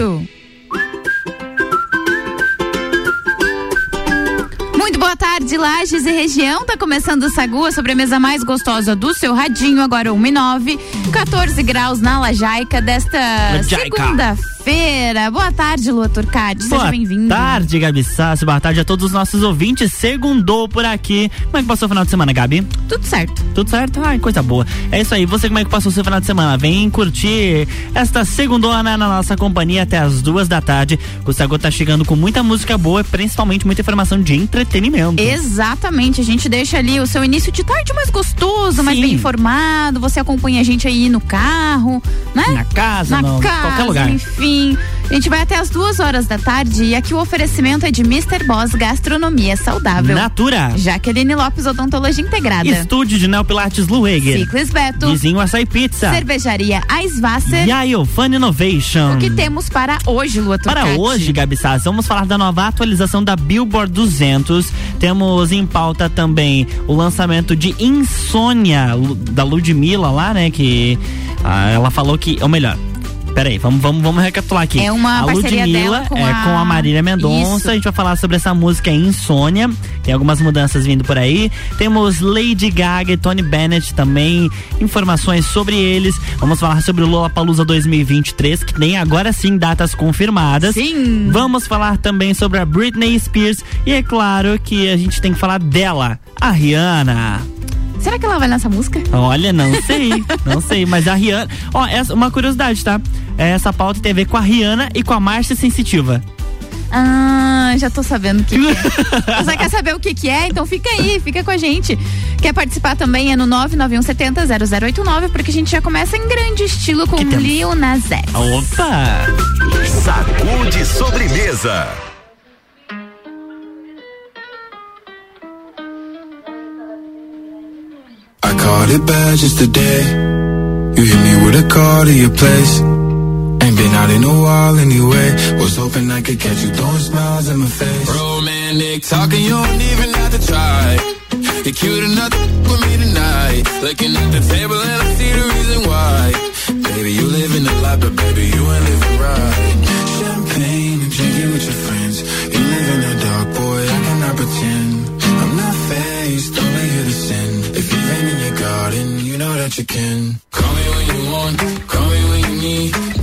rádio. Muito boa tarde, Lages e região. Tá começando o Sagu, a sobremesa mais gostosa do seu radinho, agora 1 e 9. 14 graus na Lajaica desta segunda-feira feira Boa tarde, Lua Turcati. Seja bem-vindo. Boa tarde, Gabi Sassi. Boa tarde a todos os nossos ouvintes. Segundou por aqui. Como é que passou o final de semana, Gabi? Tudo certo. Tudo certo? Ai, coisa boa. É isso aí. Você, como é que passou o seu final de semana? Vem curtir esta segundona na nossa companhia até as duas da tarde. O Sago tá chegando com muita música boa, principalmente muita informação de entretenimento. Exatamente. A gente deixa ali o seu início de tarde mais gostoso, Sim. mais bem informado. Você acompanha a gente aí no carro, né? Na casa, na no, casa, qualquer lugar. Enfim a gente vai até as duas horas da tarde e aqui o oferecimento é de Mr. Boss Gastronomia Saudável. Natura. Jaqueline Lopes Odontologia Integrada. Estúdio de Neopilates Lueger. Ciclis Beto. Vizinho Açaí Pizza. Cervejaria Aisvasser. E a Iofan Innovation. O que temos para hoje, Lua Para hoje, Gabi Sass, vamos falar da nova atualização da Billboard 200. Temos em pauta também o lançamento de Insônia da Ludmilla lá, né, que ah, ela falou que, ou melhor, Peraí, vamos, vamos, vamos recapitular aqui. É uma a parceria Ludmilla com é a... com a Marília Mendonça. Isso. A gente vai falar sobre essa música Insônia. Tem algumas mudanças vindo por aí. Temos Lady Gaga e Tony Bennett também. Informações sobre eles. Vamos falar sobre o Lollapalooza 2023, que tem agora sim datas confirmadas. Sim. Vamos falar também sobre a Britney Spears. E é claro que a gente tem que falar dela, a Rihanna. Será que ela vai nessa música? Olha, não sei, não sei, mas a Rihanna. Ó, essa, uma curiosidade, tá? Essa pauta tem a ver com a Rihanna e com a Marcia Sensitiva. Ah, já tô sabendo o que, que é. Você quer saber o que, que é? Então fica aí, fica com a gente. Quer participar também? É no 991700089, porque a gente já começa em grande estilo com Lil Nas X. Opa! Sacude sobremesa. It bad just today. You hit me with a call to your place. Ain't been out in a while anyway. Was hoping I could catch you throwing smiles in my face. Romantic talking, you don't even have to try. You're cute enough with me tonight. Looking at the table and I see the reason why. Baby, you live in the life, but baby, you ain't living right. Champagne and drinking with your friends. You live in the dark, boy, I cannot pretend. You can. Call me when you want, call me when you need.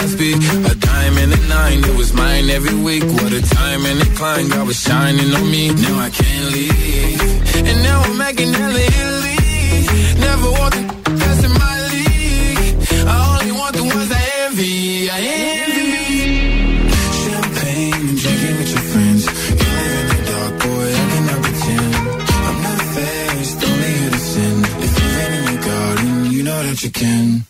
I speak. A diamond and a nine, it was mine every week. What a time and a climb, God was shining on me. Now I can't leave. And now I'm making hella Italy. Never want the best in my league. I only want the ones I envy. I envy. Champagne and drinking with your friends. You live in the dark, boy, I cannot pretend. I'm not faced, only to sin. If you've in your garden, you know that you can.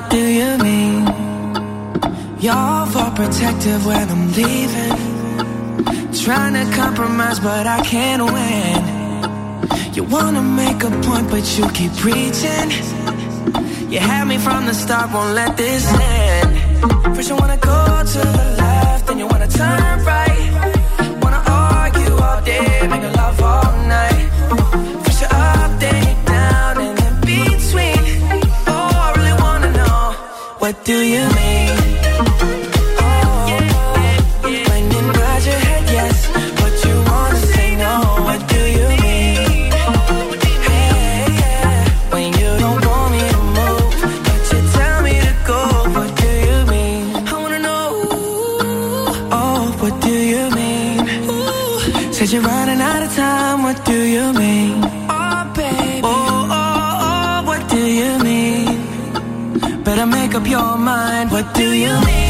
What do you mean? You're for protective when I'm leaving. Trying to compromise, but I can't win. You wanna make a point, but you keep preaching. You had me from the start, won't let this end. First, you wanna go to the left, then you wanna turn right Wanna argue all day, making love all night. Do you mean? Do you mean?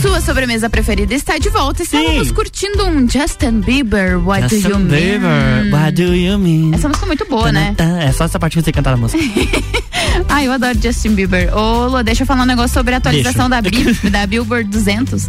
Sua sobremesa preferida está de volta. Estamos Sim. curtindo um Justin Bieber, What Justin Do You Mean? Bieber, What Do You Mean? Essa música é muito boa, né? É só essa parte que você cantar a música. Ai, eu adoro Justin Bieber. Ô, Lô, deixa eu falar um negócio sobre a atualização da, da Billboard 200.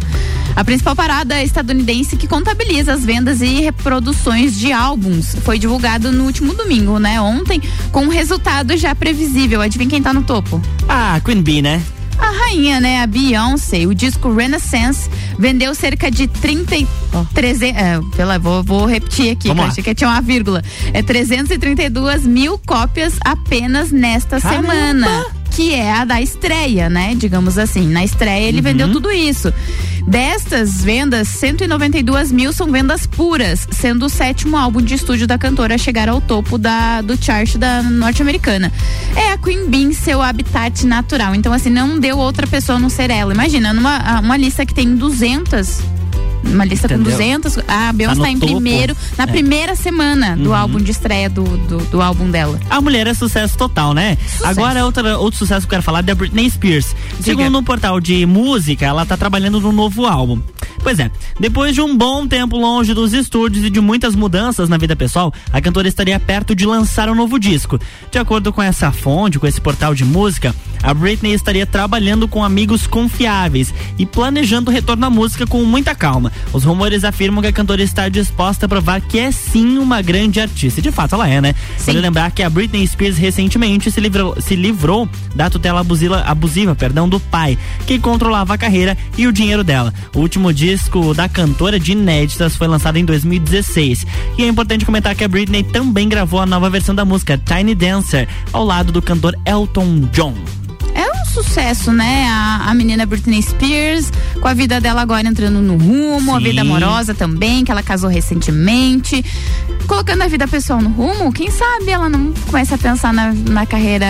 A principal parada estadunidense que contabiliza as vendas e reproduções de álbuns foi divulgado no último domingo, né? Ontem, com um resultado já previsível. Adivinha quem tá no topo? Ah, Queen Bee, né? A rainha, né, a Beyoncé, o disco Renaissance vendeu cerca de 30 oh. 300, é, pela, vou, vou repetir aqui, que achei que tinha uma vírgula. É 332 mil cópias apenas nesta Caramba. semana que é a da estreia, né? Digamos assim. Na estreia ele uhum. vendeu tudo isso. Destas vendas, 192 mil são vendas puras, sendo o sétimo álbum de estúdio da cantora a chegar ao topo da, do chart da norte-americana. É a Queen Bee seu habitat natural. Então, assim, não deu outra pessoa não ser ela. Imagina, numa uma lista que tem 200 uma lista Entendeu? com 200. A Beyoncé está tá em topo. primeiro, na é. primeira semana do uhum. álbum de estreia do, do, do, álbum dela. A mulher é sucesso total, né? Sucesso. Agora, outra, outro sucesso que eu quero falar é da Britney Spears. Diga. Segundo um portal de música, ela tá trabalhando no novo álbum. Pois é, depois de um bom tempo longe dos estúdios e de muitas mudanças na vida pessoal, a cantora estaria perto de lançar um novo disco. De acordo com essa fonte, com esse portal de música, a Britney estaria trabalhando com amigos confiáveis e planejando o retorno à música com muita calma. Os rumores afirmam que a cantora está disposta a provar que é sim uma grande artista. E de fato ela é, né? Sim. Vale lembrar que a Britney Spears recentemente se livrou, se livrou da tutela abusiva, abusiva perdão, do pai, que controlava a carreira e o dinheiro dela. O último disco da cantora de inéditas foi lançado em 2016. E é importante comentar que a Britney também gravou a nova versão da música Tiny Dancer ao lado do cantor Elton John sucesso, né? A, a menina Britney Spears, com a vida dela agora entrando no rumo, Sim. a vida amorosa também, que ela casou recentemente. Colocando a vida pessoal no rumo, quem sabe ela não começa a pensar na, na carreira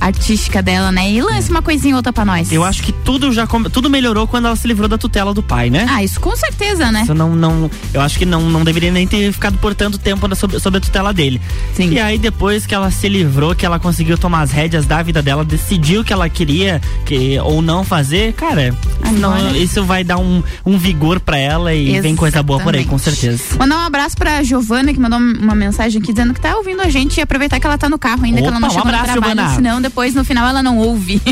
artística dela, né? E lance uma coisinha outra pra nós. Eu acho que tudo já tudo melhorou quando ela se livrou da tutela do pai, né? Ah, isso com certeza, né? Isso não, não, eu acho que não, não deveria nem ter ficado por tanto tempo sob, sob a tutela dele. Sim. E aí depois que ela se livrou, que ela conseguiu tomar as rédeas da vida dela, decidiu que ela queria que, ou não fazer, cara, não, isso vai dar um, um vigor para ela e Exatamente. vem coisa boa por aí, com certeza. Mandar um abraço pra Giovana, que mandou uma mensagem aqui dizendo que tá ouvindo a gente e aproveitar que ela tá no carro ainda, Opa, que ela não um chegou abraço, no trabalho, Giovana. senão depois no final ela não ouve.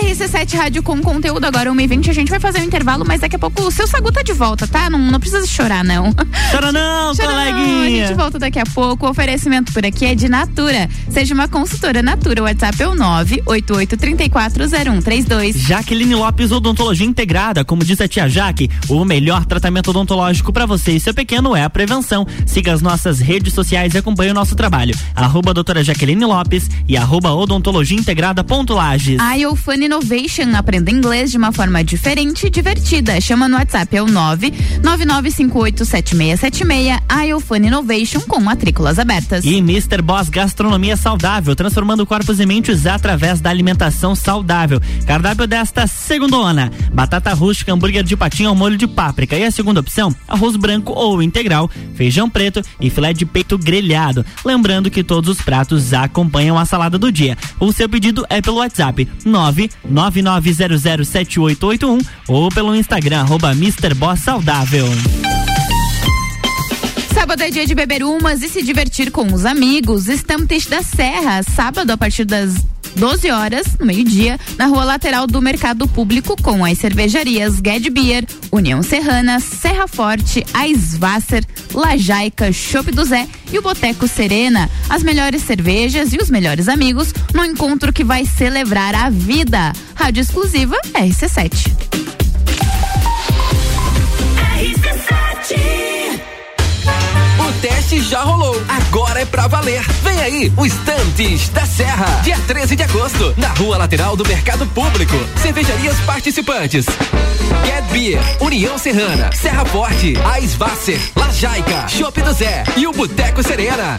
RC7 Rádio com conteúdo agora, 1h20. A gente vai fazer um intervalo, mas daqui a pouco o seu Sagu tá de volta, tá? Não, não precisa chorar, não. Chora não, Chora coleguinha. Não. A gente volta daqui a pouco. O oferecimento por aqui é de Natura. Seja uma consultora Natura. O WhatsApp é o 988340132. Jaqueline Lopes Odontologia Integrada. Como diz a tia Jaque, o melhor tratamento odontológico para você e seu pequeno é a prevenção. Siga as nossas redes sociais e acompanhe o nosso trabalho. Arroba doutora Jaqueline Lopes e arroba odontologia integrada ponto Lages. A Fun Innovation. Aprenda inglês de uma forma diferente e divertida. Chama no WhatsApp, é o 999587676. iOfone Innovation com matrículas abertas. E Mr. Boss Gastronomia Saudável, transformando corpos e mentes através da alimentação saudável. Cardápio desta segundona: batata rústica, hambúrguer de patinho ao molho de páprica. E a segunda opção, arroz branco ou integral, feijão preto e filé de peito grelhado. Lembrando que todos os pratos acompanham a salada do dia. O seu pedido é pelo WhatsApp 9 999007881 ou pelo Instagram arroba Saudável. Sábado é dia de beber umas e se divertir com os amigos. Stamptish da Serra, sábado a partir das 12 horas, no meio-dia, na rua lateral do Mercado Público, com as cervejarias Ged Beer, União Serrana, Serra Forte, Aisvasser, Lajaica, Chopp do Zé e o Boteco Serena. As melhores cervejas e os melhores amigos no encontro que vai celebrar a vida. Rádio exclusiva RC7. RC7 teste já rolou. Agora é pra valer. Vem aí, o Estantes da Serra. Dia 13 de agosto, na rua lateral do Mercado Público. Cervejarias participantes. Get Beer, União Serrana, Serra Forte, Aisvasser, Lajaica, Chopp do Zé e o Boteco Serena.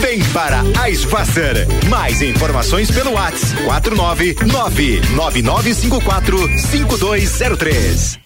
Vem para Eisvasser. Mais informações pelo WhatsApp 49999545203.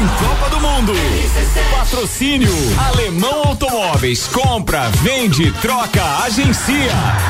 Tem Copa do Mundo. Patrocínio Alemão Automóveis. Compra, vende, troca, agencia.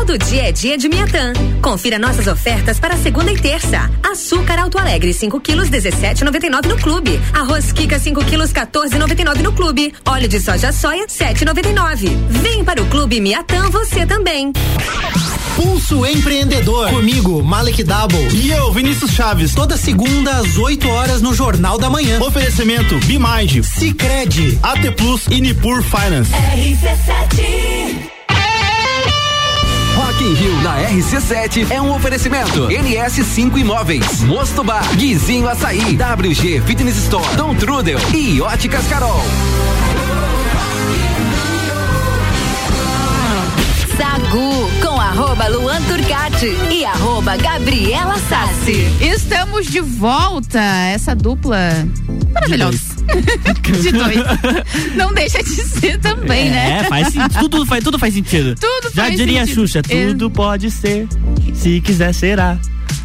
Todo dia é dia de Miatã. Confira nossas ofertas para segunda e terça. Açúcar Alto Alegre 5 quilos 17,99 no clube. Arroz Kika 5 quilos 14,99 no clube. Óleo de soja soia 7,99. Vem para o clube Miatã você também. Pulso Empreendedor. Comigo, Malek Double. E eu, Vinícius Chaves. Toda segunda às 8 horas no Jornal da Manhã. Oferecimento Bimind, Cicred, AT Plus e Nipur Finance. RC7 Rock in Rio na RC7 é um oferecimento. NS5 Imóveis, Mosto Bar, Guizinho Açaí, WG Fitness Store, Dom Trudel e Óticas Carol. Sagu com arroba Luan Turcati e arroba Gabriela Sassi. Estamos de volta, essa dupla maravilhosa. De dois. Não deixa de ser também, é, né? É, faz sentido. Tudo faz, tudo faz sentido. Tudo Já faz diria sentido. a Xuxa, tudo É. pode ser. Se quiser, será.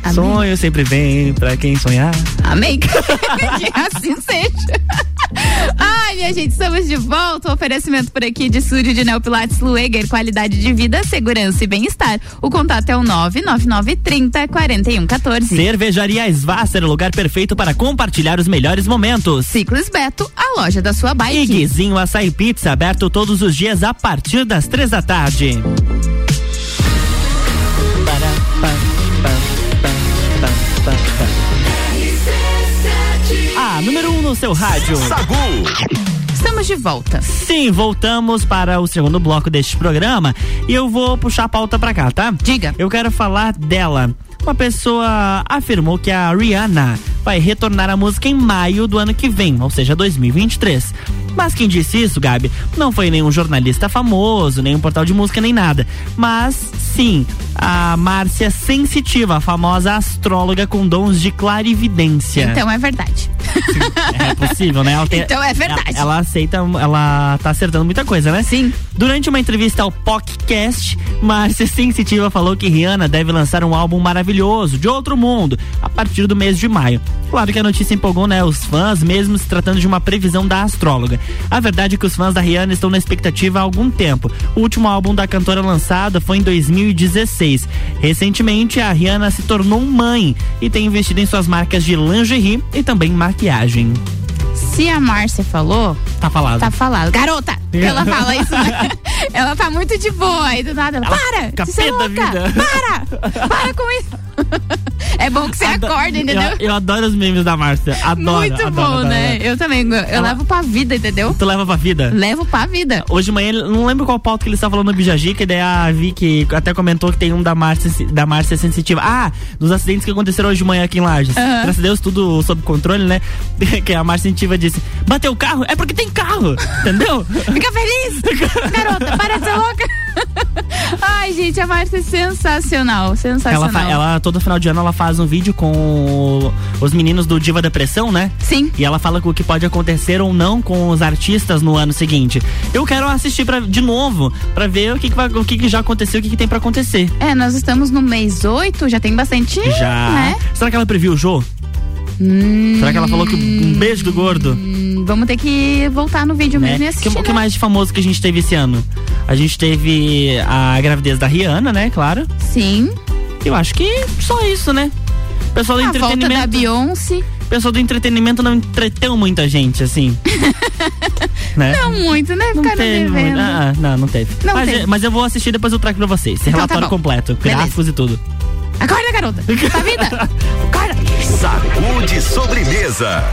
Amém. Sonho sempre vem pra quem sonhar. Amém. que assim seja. Ai, minha gente, estamos de volta. Oferecimento por aqui de Estúdio de Neopilates Lueger, qualidade de vida, segurança e bem-estar. O contato é o 99930 4114. Cervejaria Svasser, o lugar perfeito para compartilhar os melhores momentos. Ciclis Beto, a loja da sua bike. E Guizinho Açaí Pizza, aberto todos os dias a partir das três da tarde. Número um no seu rádio. Sagu. Estamos de volta. Sim, voltamos para o segundo bloco deste programa e eu vou puxar a pauta pra cá, tá? Diga. Eu quero falar dela. Uma pessoa afirmou que a Rihanna vai retornar à música em maio do ano que vem, ou seja, 2023. Mas quem disse isso, Gabi, não foi nenhum jornalista famoso, nem um portal de música, nem nada. Mas sim, a Márcia Sensitiva, a famosa astróloga com dons de clarividência. Então é verdade. É possível, né? Ela tem- Então é verdade. Ela, ela aceita, ela tá acertando muita coisa, né? Sim. Durante uma entrevista ao podcast, Márcia Sensitiva falou que Rihanna deve lançar um álbum maravilhoso, de outro mundo, a partir do mês de maio. Claro que a notícia empolgou, né? Os fãs, mesmo se tratando de uma previsão da astróloga. A verdade é que os fãs da Rihanna estão na expectativa há algum tempo. O último álbum da cantora lançado foi em 2016. Recentemente, a Rihanna se tornou mãe e tem investido em suas marcas de lingerie e também maquiagem. Se a Márcia falou, Tá falado. tá falado. Garota! Ela fala isso, né? Ela tá muito de boa aí do nada. Ela, para! Você é louca! vida." Para! Para com isso! É bom que você acorda, entendeu? Eu, eu, adoro os memes da Márcia. Adoro. Muito adoro, bom, adoro, né? adoro. Eu também. Eu Ela... levo pra vida, entendeu? Tu leva pra vida? Levo pra vida. Hoje de manhã, não lembro qual pauta que ele estava falando no Bijagica, e daí a Vicky até comentou que tem um da Márcia, da Márcia Sensitiva. Ah, dos acidentes que aconteceram hoje de manhã aqui em Lages. Uhum. Graças a Deus, tudo sob controle, né? que a Márcia Sensitiva disse: bateu o carro? É porque tem carro, entendeu? Fica feliz! Garota, para de ser louca! Ai, gente, a Márcia é sensacional, sensacional. Ela, ela, todo final de ano, ela faz um vídeo com os meninos do Diva Depressão, né? Sim. E ela fala o que pode acontecer ou não com os artistas no ano seguinte. Eu quero assistir pra, de novo, pra ver o que, que, vai, o que, que já aconteceu, o que, que tem pra acontecer. É, nós estamos no mês 8, já tem bastante. Já. Né? Será que ela previu o Jô? Hum, Será que ela falou que um beijo do gordo? Vamos ter que voltar no vídeo né? mesmo e assistir. O que, né? que mais de famoso que a gente teve esse ano? A gente teve a gravidez da Rihanna, né? Claro. Sim. Eu acho que só isso, né? Pessoal do a entretenimento. Volta da Beyoncé. Pessoal do entretenimento não entreteu muita gente, assim. né? Não muito, né? Não Ficaram teve devendo. muito. Ah, não, não teve. Não mas, teve. mas eu vou assistir depois eu trago pra vocês. Esse Então tá relatório bom. completo, Beleza. gráficos e tudo. Acorda, garota. Tá vida? Acorda. Sacude sobremesa.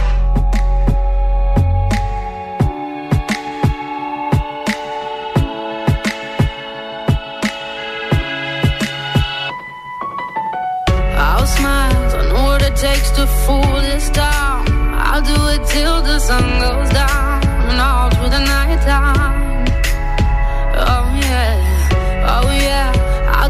I'll smile, I know what it takes to fool this town. I'll do it till the sun goes down and all through the night time. Oh yeah, oh yeah,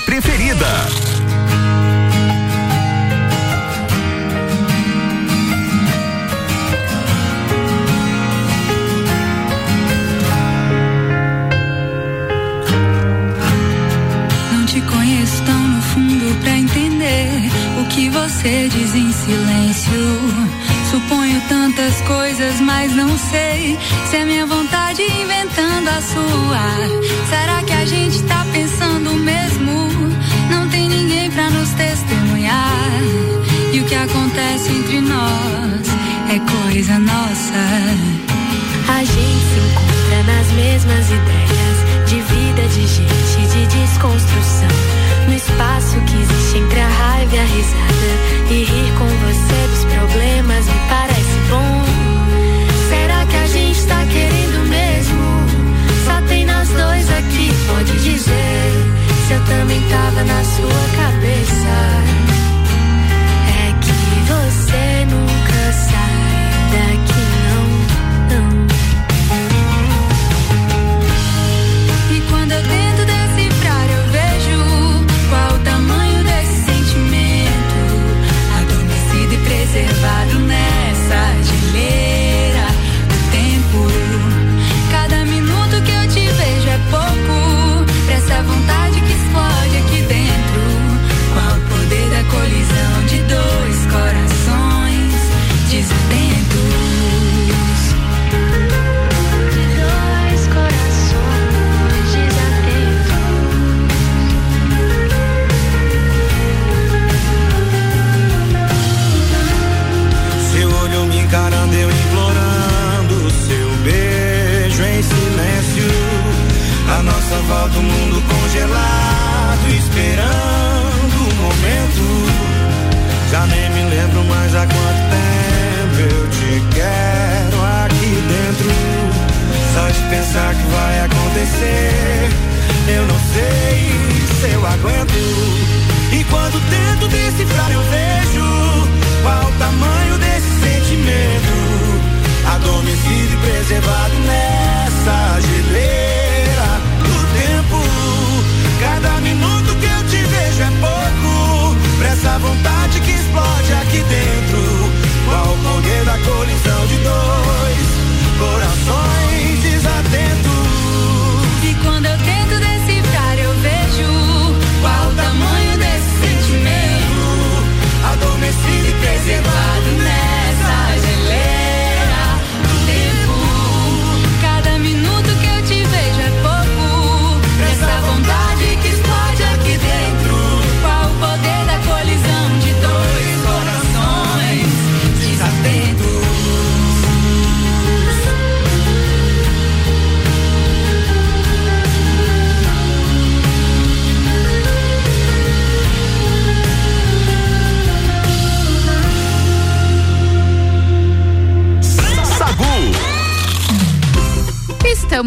preferida. Não te conheço tão no fundo pra entender o que você diz em silêncio. Suponho tantas coisas, mas não sei se é minha vontade inventando a sua. Será acontece entre nós é coisa nossa. A gente se encontra nas mesmas ideias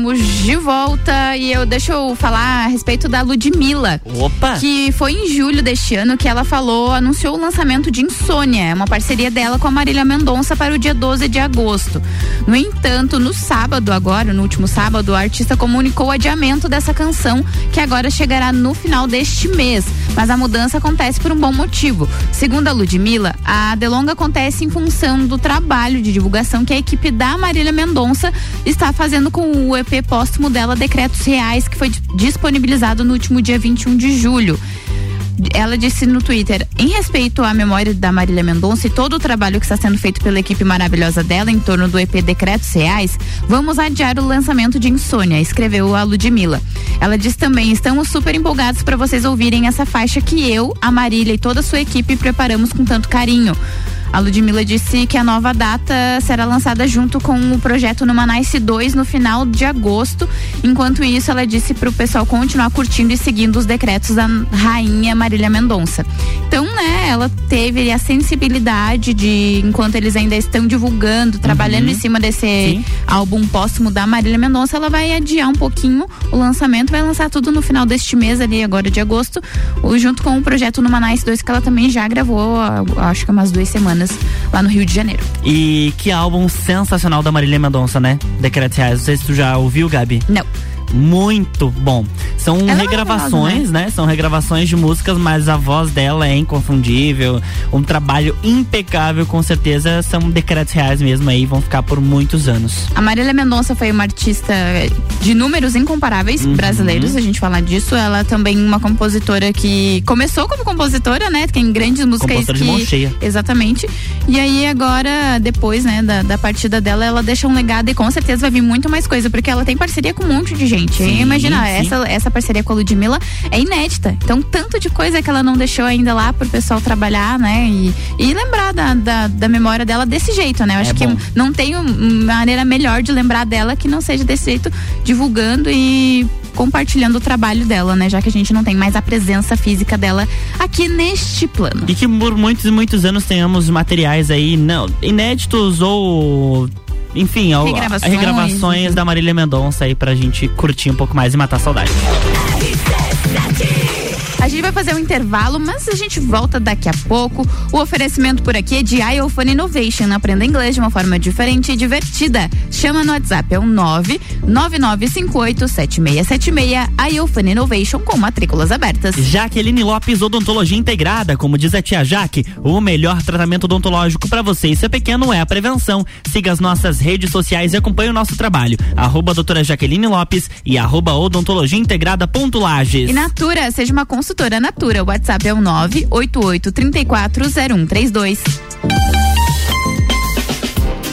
Estamos de volta e eu deixa eu falar a respeito da Ludmilla. Opa! Que foi em julho deste ano que ela falou, anunciou o lançamento de Insônia, é uma parceria dela com a Marília Mendonça para o dia 12 de agosto. No entanto, no sábado agora, no último sábado, a artista comunicou o adiamento dessa canção, que agora chegará no final deste mês. Mas a mudança acontece por um bom motivo. Segundo a Ludmilla, a delonga acontece em função do trabalho de divulgação que a equipe da Marília Mendonça está fazendo com o EP póstumo dela, Decretos Reais, que foi disponibilizado no último dia 21 de julho. Ela disse no Twitter, em respeito à memória da Marília Mendonça e todo o trabalho que está sendo feito pela equipe maravilhosa dela em torno do EP Decretos Reais, vamos adiar o lançamento de Insônia, escreveu a Ludmilla. Ela diz também, estamos super empolgados para vocês ouvirem essa faixa que eu, a Marília e toda a sua equipe preparamos com tanto carinho. A Ludmilla disse que a nova data será lançada junto com o projeto Numanice 2 no final de agosto. Enquanto isso, ela disse para o pessoal continuar curtindo e seguindo os decretos da rainha Marília Mendonça. Então, ela teve a sensibilidade de, enquanto eles ainda estão divulgando, trabalhando em cima desse álbum póstumo da Marília Mendonça, ela vai adiar um pouquinho o lançamento, vai lançar tudo no final deste mês ali, agora de agosto, junto com o projeto Numanice 2, que ela também já gravou, acho que umas duas semanas lá no Rio de Janeiro. E que álbum sensacional da Marília Mendonça, né? Decretos Reais. Não sei se tu já ouviu, Gabi. Não. Muito bom. São Ela é regravações, maravilhosa, né? São regravações de músicas, mas a voz dela é inconfundível. Um trabalho impecável, com certeza. São decretos reais mesmo aí, vão ficar por muitos anos. A Marília Mendonça foi uma artista de números incomparáveis Uhum. brasileiros, a gente falar disso. Ela também uma compositora que começou como compositora, né? Tem grandes músicas Compositora que de mão cheia. exatamente. E aí agora depois, né, da, da partida dela, ela deixa um legado e com certeza vai vir muito mais coisa, porque ela tem parceria com um monte de gente. Sim, Imagina, sim. essa essa parceria com a Ludmilla é inédita. Então, tanto de coisa que ela não deixou ainda lá pro pessoal trabalhar, né? E, e lembrar da, da, da memória dela desse jeito, né? Eu acho É que bom. não tem um- uma maneira melhor de lembrar dela que não seja desse jeito, divulgando e compartilhando o trabalho dela, né? Já que a gente não tem mais a presença física dela aqui neste plano. E que por muitos e muitos anos tenhamos materiais aí não inéditos ou enfim, ao- Regravações. regravações da Marília Mendonça aí pra gente curtir um pouco mais e matar a saudade. A gente vai fazer um intervalo, mas a gente volta daqui a pouco. O oferecimento por aqui é de iOphone Innovation. Aprenda inglês de uma forma diferente e divertida. Chama no WhatsApp, é o 999587676. iOphone Innovation com matrículas abertas. Jaqueline Lopes Odontologia Integrada, como diz a tia Jaque, o melhor tratamento odontológico para você e seu pequeno é a prevenção. Siga as nossas redes sociais e acompanhe o nosso trabalho. Arroba doutora Jaqueline Lopes e arroba odontologia integrada ponto Lages. E Natura, seja uma consultora Natura. WhatsApp é o 988340132.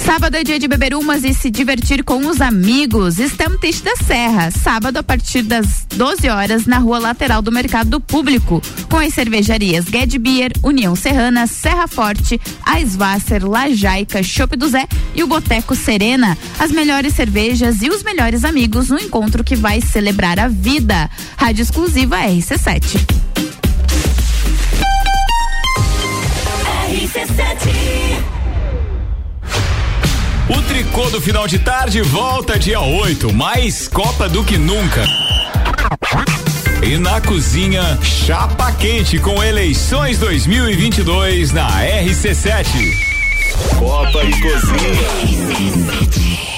Sábado é dia de beber umas e se divertir com os amigos. Stamptish da Serra. Sábado a partir das 12 horas na rua lateral do Mercado Público. Com as cervejarias Ged Beer, União Serrana, Serra Forte, Aisvasser, Lajaica, Chopp do Zé e o Boteco Serena. As melhores cervejas e os melhores amigos no encontro que vai celebrar a vida. Rádio exclusiva RC7. O tricô do final de tarde volta dia 8, mais Copa do que nunca. E na cozinha, chapa quente com eleições 2022 na RC7. Copa e Cozinha.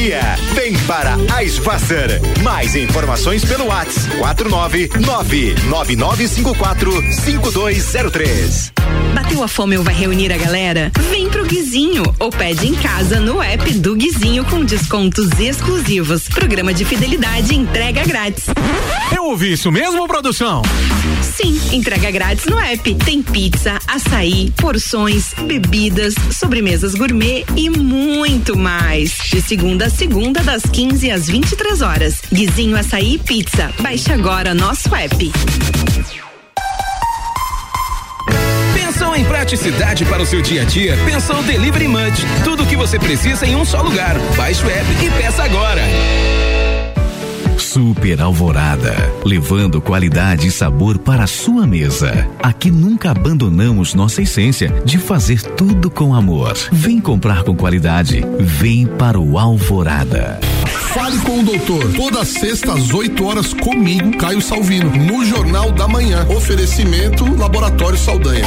cervejaria. Vem para a Svasser. Mais informações pelo WhatsApp 49999545203. Bateu a fome ou vai reunir a galera? Vem pro Guizinho ou pede em casa no app do Guizinho com descontos exclusivos. Programa de fidelidade entrega grátis. Eu ouvi isso mesmo, produção? Sim, entrega grátis no app. Tem pizza, açaí, porções, bebidas, sobremesas gourmet e muito mais. De segunda a segunda, das 15 às 23 horas. Guizinho Açaí Pizza. Baixe agora nosso app. Pensou em praticidade para o seu dia a dia? Pensou Delivery Munch. Tudo o que você precisa em um só lugar. Baixe o app e peça agora. Super Alvorada, levando qualidade e sabor para a sua mesa. Aqui nunca abandonamos nossa essência de fazer tudo com amor. Vem comprar com qualidade. Vem para o Alvorada. Fale com o doutor. Toda sexta às 8 horas comigo, Caio Salvino, no Jornal da Manhã. Oferecimento Laboratório Saldanha.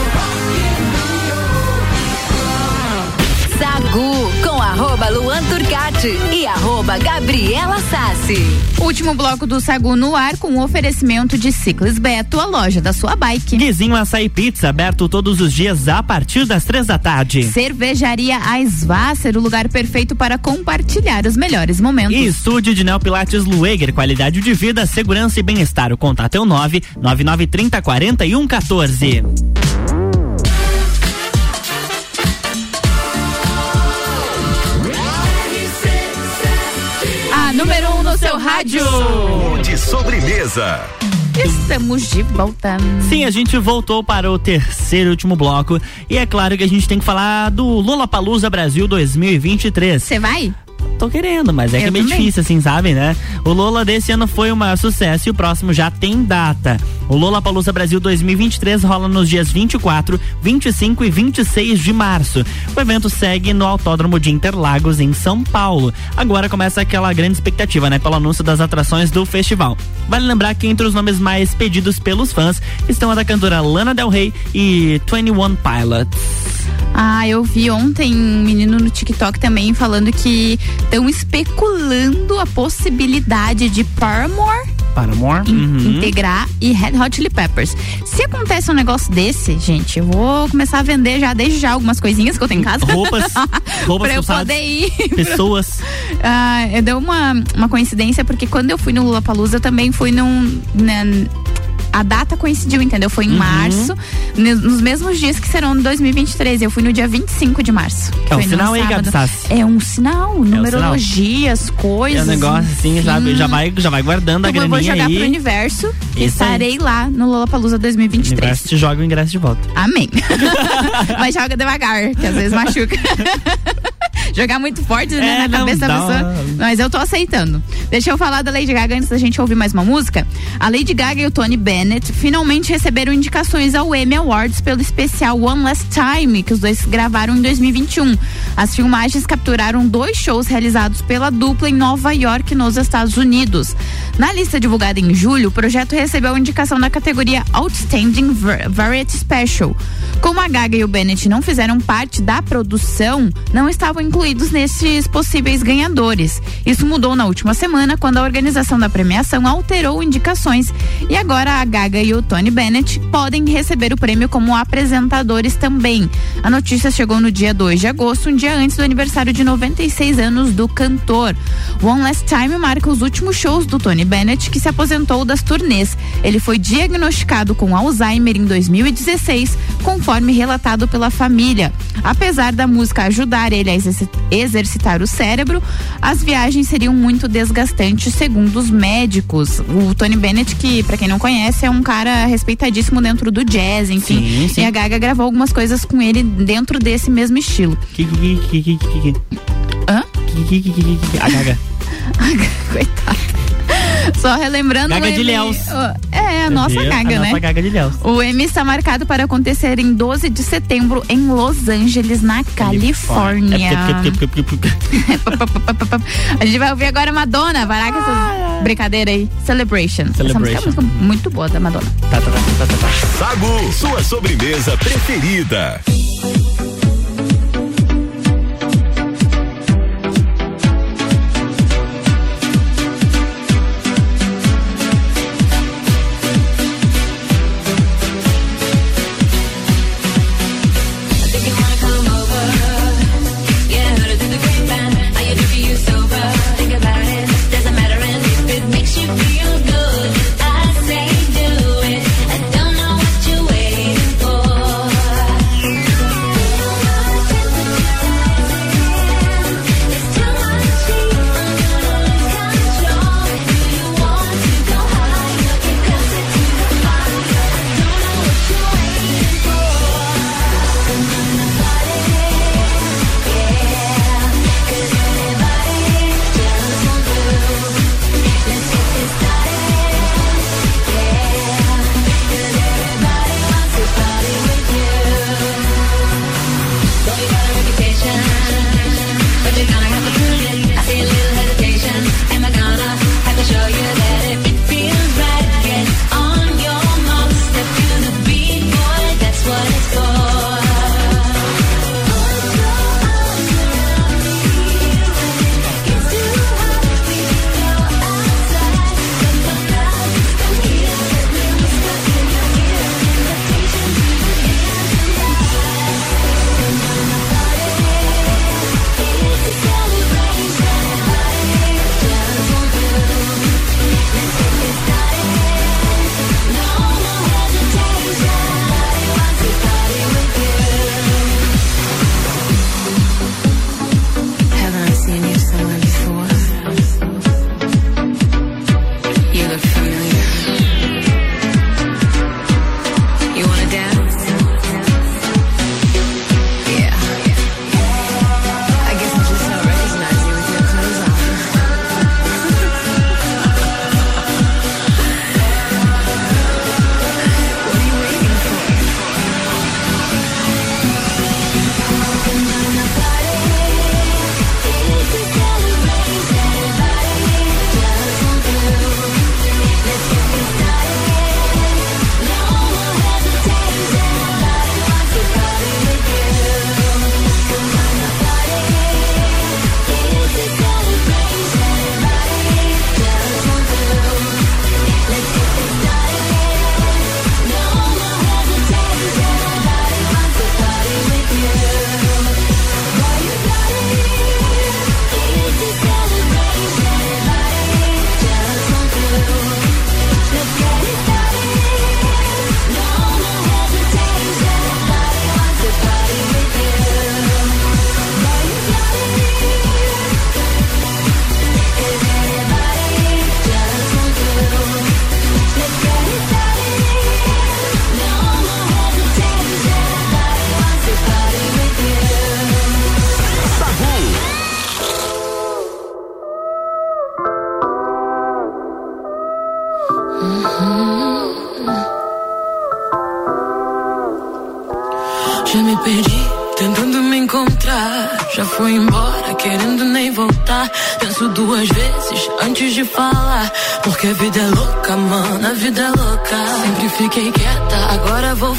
Arroba Luan Turcati e arroba Gabriela Sassi. Último bloco do Sagu no ar com o oferecimento de Ciclis Beto, a loja da sua bike. Guizinho Açaí Pizza, aberto todos os dias a partir das três da tarde. Cervejaria Aisvasser, o lugar perfeito para compartilhar os melhores momentos. E estúdio de Neopilates Lueger, qualidade de vida, segurança e bem-estar. O contato é o nove nove nove trinta quarenta e um 14. No seu rádio. De sobremesa. Estamos de volta. Sim, a gente voltou para o terceiro e último bloco. E é claro que a gente tem que falar do Lula Palusa Brasil 2023. Você vai? Tô querendo, mas é Eu que é meio também. difícil, assim, sabe, né? O Lola desse ano foi um maior sucesso e o próximo já tem data. O Lola Palusa Brasil 2023 rola nos dias 24, 25 e 26 de março. O evento segue no Autódromo de Interlagos, em São Paulo. Agora começa aquela grande expectativa, né? Pelo anúncio das atrações do festival. Vale lembrar que entre os nomes mais pedidos pelos fãs estão a da cantora Lana Del Rey e 21 Pilots. Ah, eu vi ontem um menino no TikTok também falando que estão especulando a possibilidade de Paramore Paramore. in- Uhum. integrar e Red Hot Chili Peppers. Se acontece um negócio desse, gente, eu vou começar a vender já desde já algumas coisinhas que eu tenho em casa. Roupas, roupas pra eu calçadas, poder ir. Pessoas. Ah, eu deu uma, uma coincidência, porque quando eu fui no Lula Palusa, eu também fui num. A data coincidiu, entendeu? Foi em Uhum. março, nos mesmos dias que serão no 2023. Eu fui no dia 25 de março. É um Foi num sinal aí, sábado. Gabi. É um sinal, numerologias, É coisas. um negócio assim, sabe? Já vai, já vai guardando a Então eu vou graninha jogar aí. pro universo e Isso aí. estarei lá no Lollapalooza O 2023. universo te joga o ingresso de volta. Amém. Mas joga devagar, que às vezes machuca. Jogar muito forte, né, É, na cabeça da pessoa. uma- Mas eu tô aceitando. Deixa eu falar da Lady Gaga antes da gente ouvir mais uma música. A Lady Gaga e o Tony Bennett finalmente receberam indicações ao Emmy Awards pelo especial One Last Time, que os dois gravaram em 2021. As filmagens capturaram dois shows realizados pela dupla em Nova York, nos Estados Unidos. Na lista divulgada em julho, o projeto recebeu indicação na categoria Outstanding Var- Variety Special. Como a Gaga e o Bennett não fizeram parte da produção, não estavam estavam incluídos nesses possíveis ganhadores. Isso mudou na última semana, quando a organização da premiação alterou indicações e agora a Gaga e o Tony Bennett podem receber o prêmio como apresentadores também. A notícia chegou no dia 2 de agosto, um dia antes do aniversário de 96 anos do cantor. One Last Time marca os últimos shows do Tony Bennett, que se aposentou das turnês. Ele foi diagnosticado com Alzheimer em 2016, conforme relatado pela família. Apesar da música ajudar ele a exercitar o cérebro, as viagens seriam muito desgastantes, segundo os médicos. O Tony Bennett, que para quem não conhece, é um cara respeitadíssimo dentro do jazz, enfim. Sim, sim. E a Gaga gravou algumas coisas com ele dentro desse mesmo estilo. Que, que, que, que, que, que. Hã? Que, que, que, que, que, que. A Gaga. Coitada. Só relembrando. Gaga de M- Léus. o- É, a nossa Gaga, a né? nossa Gaga de Léus. O M está marcado para acontecer em 12 de setembro em Los Angeles, na Califórnia. A gente vai ouvir agora Madonna. Vai lá com essas brincadeiras aí. Celebration. Essa música é Celebration. muito boa da Madonna. Tá, tá, tá, tá, tá, tá. Sagu, sua sobremesa preferida.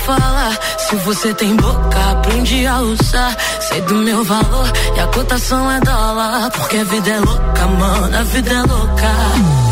Falar. Se você tem boca, aprende a usar. Sei do meu valor e a cotação é dólar. Porque a vida é louca, mano, a vida é louca.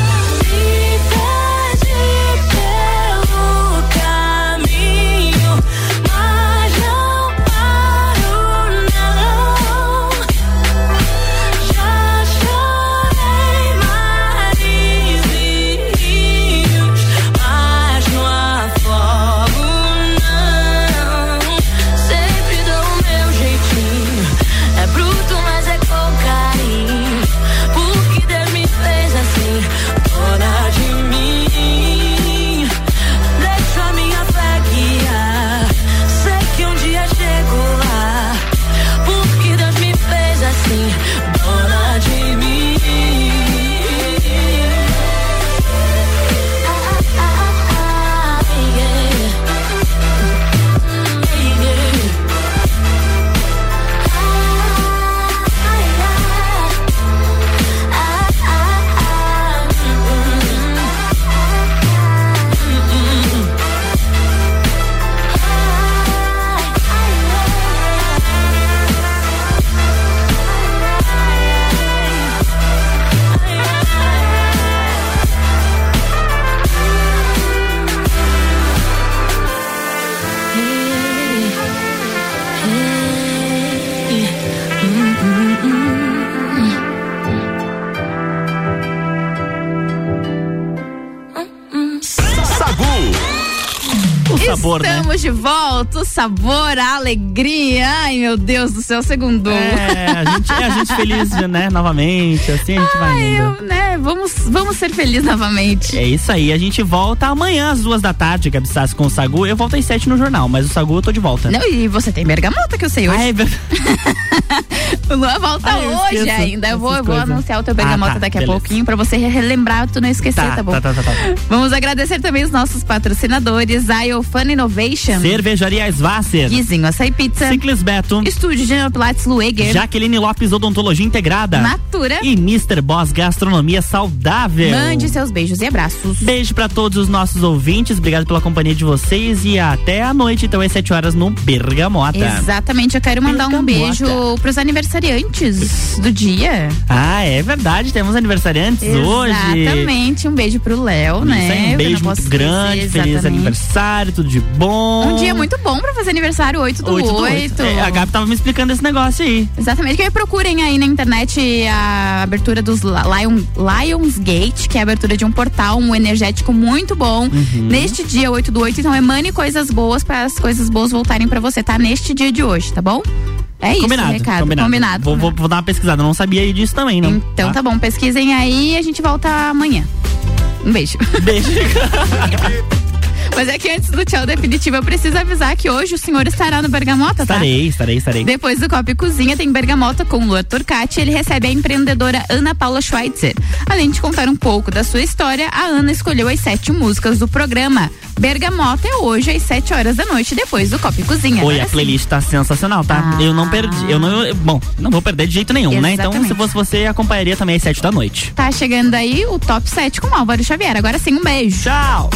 Sabor, a alegria. Ai, meu Deus do céu, segundo. É, a gente, é a gente feliz, né? Novamente, assim a gente vai Ai, indo. eu, né, vamos, vamos ser felizes novamente. É isso aí, a gente volta amanhã às duas da tarde, Gabi Sassi com o Sagu. Eu volto às sete no jornal, mas o Sagu eu tô de volta. Não, e você tem bergamota que eu sei hoje. Ah, é verdade. o Luan volta eu hoje esqueço ainda. Eu vou, vou anunciar o teu Ah, bergamota tá, daqui a beleza. pouquinho pra você relembrar, tu não esquecer, tá, Tá, bom? tá, tá, tá, tá. Vamos agradecer também os nossos patrocinadores, Fun Innovation, Cervejaria Svasser. Guizinho Açaí Pizza, Ciclis Beto. Estúdio de Pilates Lueger, Jaqueline Lopes Odontologia Integrada. Natura. E Mr. Boss Gastronomia Saudável. Mande seus beijos e abraços. Beijo pra todos os nossos ouvintes, obrigado pela companhia de vocês e até a noite, então às 7 horas no Bergamota. Exatamente, eu quero mandar um Bergamota. beijo pros aniversariantes do dia. Ah, é verdade, temos aniversariantes hoje. Exatamente, um beijo pro Léo, né? Um beijo muito grande, feliz exatamente. aniversário, tudo de bom. Um dia muito bom pra fazer aniversário, 8 do 8 8. do 8. É, a Gabi tava me explicando esse negócio aí. Exatamente, que aí procurem aí na internet a abertura dos Lion, Lionsgate, que é a abertura de um portal, um energético muito bom. Uhum. Neste dia 8 do 8, então emane coisas boas para as coisas boas voltarem pra você, tá? Neste dia de hoje, tá bom? É isso, combinado, recado. combinado. Combinado. Vou, vou- vou dar uma pesquisada, não sabia disso também, não. Então tá bom, pesquisem aí e a gente volta amanhã. Um beijo. Beijo. Mas é que antes do tchau definitivo, eu preciso avisar que hoje o senhor estará no Bergamota, tá? Estarei, estarei, estarei. Depois do Copa e Cozinha tem Bergamota com Lua Turcati. Ele recebe a empreendedora Ana Paula Schweitzer. Além de contar um pouco da sua história, a Ana escolheu as sete músicas do programa. Bergamota é hoje às 7 horas da noite, depois do Copa e Cozinha. Oi, a sim. playlist tá sensacional, tá? Eu não perdi, eu não, eu- bom, não vou perder de jeito nenhum, né? Então, Exatamente. se fosse você, acompanharia também às 7 da noite. Tá chegando aí o top 7 com Álvaro Xavier. Agora sim, um beijo. Tchau.